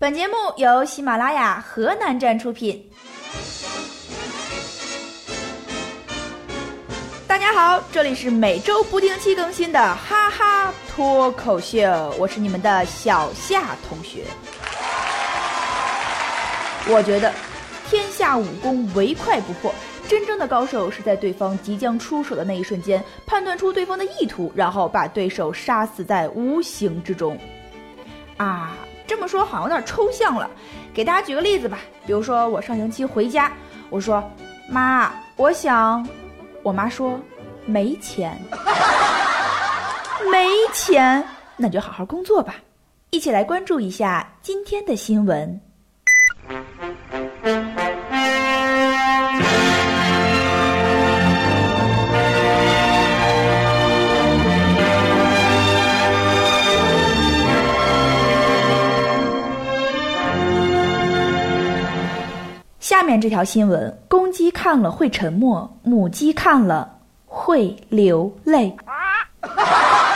本节目由喜马拉雅河南站出品。大家好，这里是每周不定期更新的哈哈脱口秀，我是你们的小夏同学。我觉得天下武功唯快不破，真正的高手是在对方即将出手的那一瞬间判断出对方的意图，然后把对手杀死在无形之中。啊，这么说好像有点抽象了，给大家举个例子吧。比如说我上星期回家，我说妈，我想，我妈说没钱，没钱，那就好好工作吧。一起来关注一下今天的新闻。下面这条新闻：公鸡看了会沉默，母鸡看了会流泪。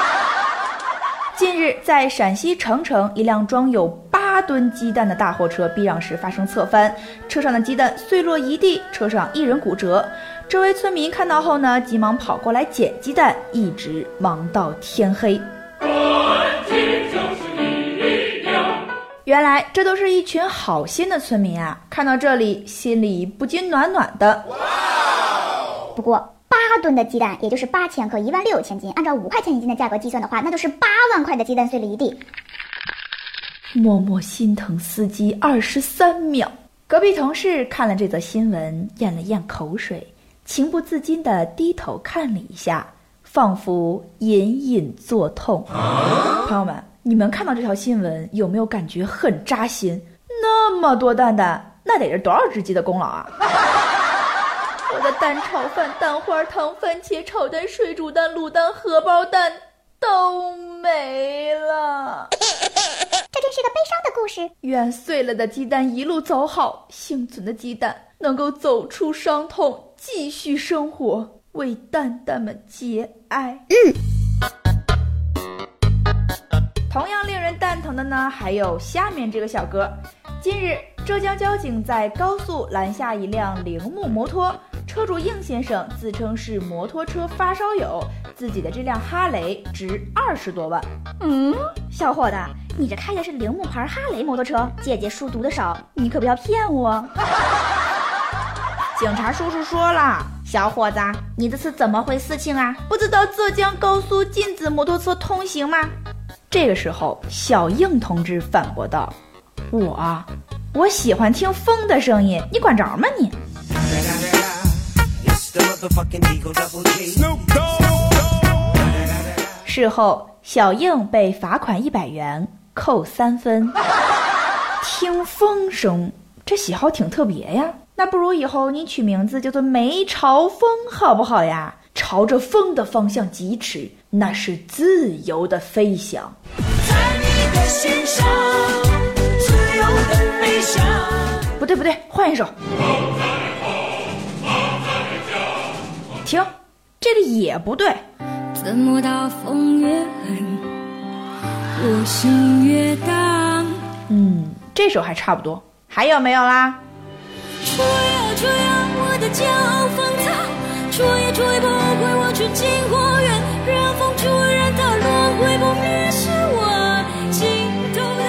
近日，在陕西澄城，一辆装有八吨鸡蛋的大货车避让时发生侧翻，车上的鸡蛋碎落一地，车上一人骨折。周围村民看到后呢，急忙跑过来捡鸡蛋，一直忙到天黑。原来这都是一群好心的村民啊！看到这里，心里不禁暖暖的。不过，八吨的鸡蛋，也就是八千克，一万六千斤，按照五块钱一斤的价格计算的话，那就是八万块的鸡蛋碎了一地。默默心疼司机二十三秒。隔壁同事看了这则新闻，咽了咽口水，情不自禁地低头看了一下，仿佛隐隐作痛。朋友们。你们看到这条新闻有没有感觉很扎心？那么多蛋蛋，那得是多少只鸡的功劳啊！我的蛋炒饭、蛋花汤、番茄炒蛋、水煮蛋、卤蛋、荷包蛋都没了。这真是个悲伤的故事。愿碎了的鸡蛋一路走好，幸存的鸡蛋能够走出伤痛，继续生活，为蛋蛋们节哀。嗯。同样令人蛋疼的呢，还有下面这个小哥。近日，浙江交警在高速拦下一辆铃木摩托，车主应先生自称是摩托车发烧友，自己的这辆哈雷值二十多万。嗯，小伙子，你这开的是铃木牌哈雷摩托车，姐姐书读的少，你可不要骗我。警察叔叔说了，小伙子，你这是怎么回事情啊？不知道浙江高速禁止摩托车通行吗？这个时候，小应同志反驳道：“我，我喜欢听风的声音，你管着吗你？”事后，小应被罚款一百元，扣三分。听风声，这喜好挺特别呀。那不如以后你取名字叫做梅朝风，好不好呀？朝着风的方向疾驰，那是自由的飞翔。不对不对，换一首。停，这个也不对。怎么大风越狠，我心越荡？嗯，这首还差不多。还有没有啦？吹啊吹啊，我的骄傲放纵。吹也吹不回我去进花园，任风吹，任它轮回不灭，是我尽头的。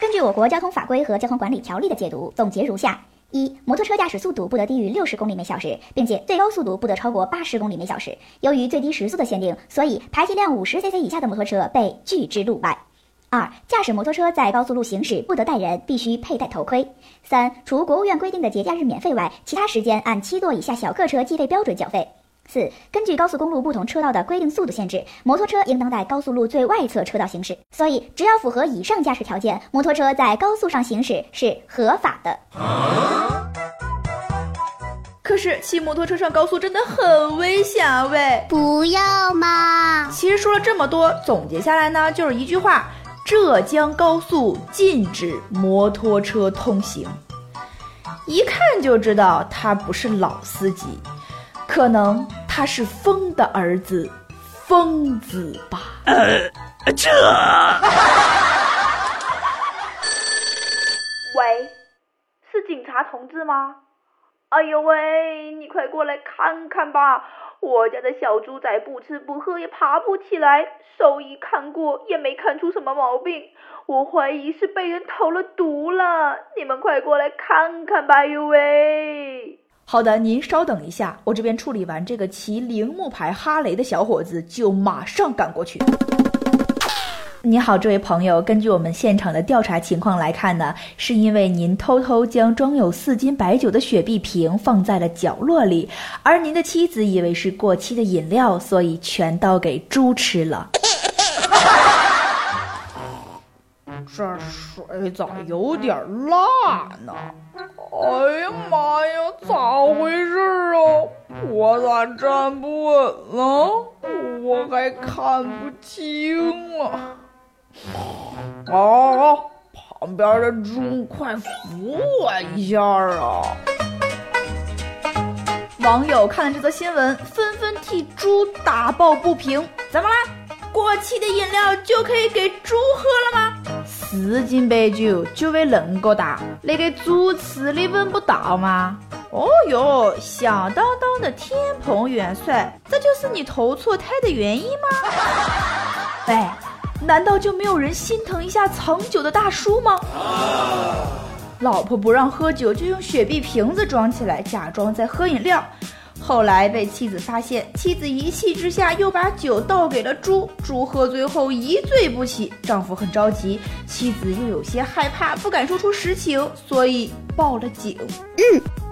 根据我国交通法规和交通管理条例的解读，总结如下：一、摩托车驾驶速度不得低于六十公里每小时，并且最高速度不得超过八十公里每小时。由于最低时速的限定，所以排气量五十 cc 以下的摩托车被拒之路外。二、驾驶摩托车在高速路行驶不得带人，必须佩戴头盔。三、除国务院规定的节假日免费外，其他时间按七座以下小客车计费标准缴费。四、根据高速公路不同车道的规定速度限制，摩托车应当在高速路最外侧车道行驶。所以，只要符合以上驾驶条件，摩托车在高速上行驶是合法的。可是，骑摩托车上高速真的很危险啊！喂，不要嘛！其实说了这么多，总结下来呢，就是一句话。浙江高速禁止摩托车通行，一看就知道他不是老司机，可能他是风的儿子，疯子吧。这。喂，是警察同志吗？哎呦喂，你快过来看看吧！我家的小猪仔不吃不喝也爬不起来，兽医看过也没看出什么毛病，我怀疑是被人投了毒了。你们快过来看看吧！哟喂！好的，您稍等一下，我这边处理完这个骑铃木牌哈雷的小伙子，就马上赶过去。你好，这位朋友。根据我们现场的调查情况来看呢，是因为您偷偷将装有四斤白酒的雪碧瓶放在了角落里，而您的妻子以为是过期的饮料，所以全倒给猪吃了。这水咋有点辣呢？哎呀妈呀，咋回事啊？我咋站不稳了？我还看不清了。哦，旁边的猪，快扶我一下啊！网友看了这则新闻，纷纷替猪打抱不平。怎么啦？过期的饮料就可以给猪喝了吗？四斤白酒就为恁个大，那个猪吃的闻不到吗？哦哟，响当当的天蓬元帅，这就是你投错胎的原因吗？哎。难道就没有人心疼一下藏酒的大叔吗？老婆不让喝酒，就用雪碧瓶子装起来，假装在喝饮料。后来被妻子发现，妻子一气之下又把酒倒给了猪，猪喝醉后一醉不起。丈夫很着急，妻子又有些害怕，不敢说出实情，所以报了警。嗯。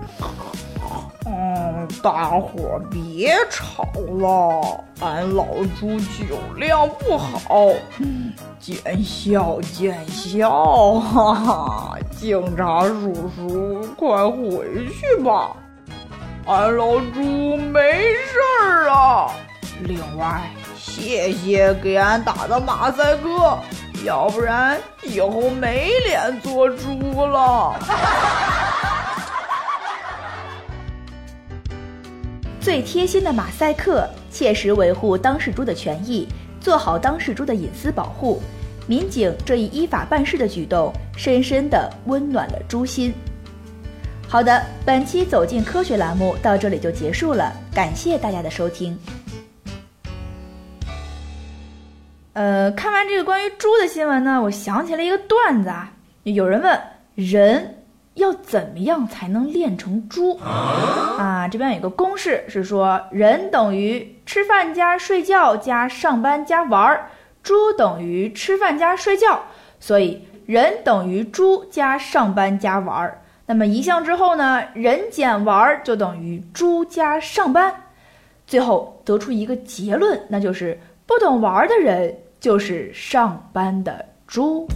嗯，大伙别吵了，俺老猪酒量不好，见笑见笑，哈哈！警察叔叔，快回去吧，俺老猪没事儿啊。另外，谢谢给俺打的马赛克，要不然以后没脸做猪了。最贴心的马赛克，切实维护当事猪的权益，做好当事猪的隐私保护。民警这一依法办事的举动，深深的温暖了猪心。好的，本期走进科学栏目到这里就结束了，感谢大家的收听。呃，看完这个关于猪的新闻呢，我想起了一个段子啊，有人问人。要怎么样才能练成猪啊？这边有个公式是说，人等于吃饭加睡觉加上班加玩儿，猪等于吃饭加睡觉，所以人等于猪加上班加玩儿。那么一项之后呢，人减玩儿就等于猪加上班，最后得出一个结论，那就是不懂玩儿的人就是上班的猪。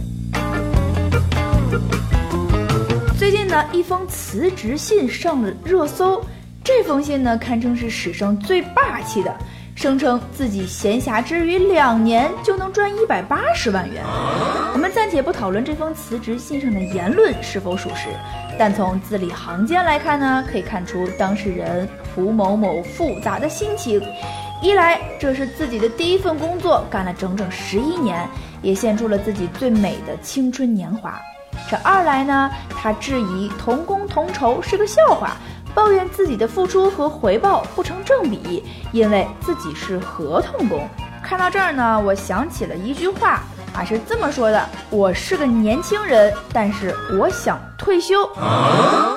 最近呢，一封辞职信上了热搜。这封信呢，堪称是史上最霸气的，声称自己闲暇之余两年就能赚一百八十万元。我们暂且不讨论这封辞职信上的言论是否属实，但从字里行间来看呢，可以看出当事人蒲某某复杂的心情。一来，这是自己的第一份工作，干了整整十一年，也献出了自己最美的青春年华。这二来呢，他质疑同工同酬是个笑话，抱怨自己的付出和回报不成正比，因为自己是合同工。看到这儿呢，我想起了一句话啊，是这么说的：我是个年轻人，但是我想退休。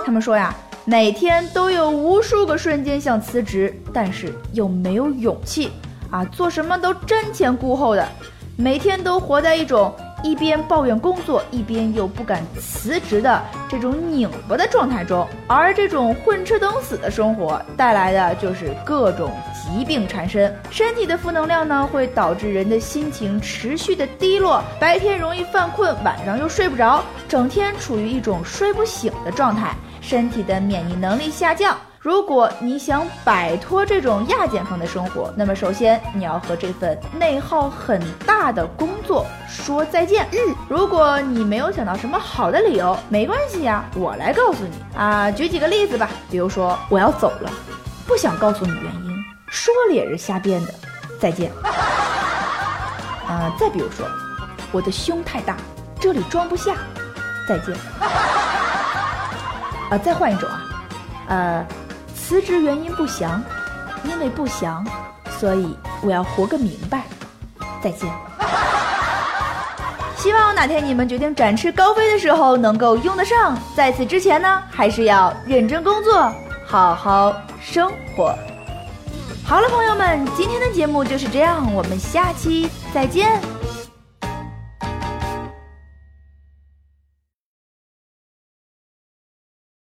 他们说呀，每天都有无数个瞬间想辞职，但是又没有勇气啊，做什么都瞻前顾后的，每天都活在一种。一边抱怨工作，一边又不敢辞职的这种拧巴的状态中，而这种混吃等死的生活带来的就是各种疾病缠身。身体的负能量呢，会导致人的心情持续的低落，白天容易犯困，晚上又睡不着，整天处于一种睡不醒的状态，身体的免疫能力下降。如果你想摆脱这种亚健康的生活，那么首先你要和这份内耗很大的工作说再见。嗯，如果你没有想到什么好的理由，没关系呀，我来告诉你啊。举几个例子吧，比如说我要走了，不想告诉你原因，说了也是瞎编的，再见。啊，再比如说，我的胸太大，这里装不下。再见。啊，再换一种啊，呃，辞职原因不详，因为不详，所以我要活个明白。再见。希望哪天你们决定展翅高飞的时候能够用得上，在此之前呢，还是要认真工作，好好生活。好了，朋友们，今天的节目就是这样，我们下期再见。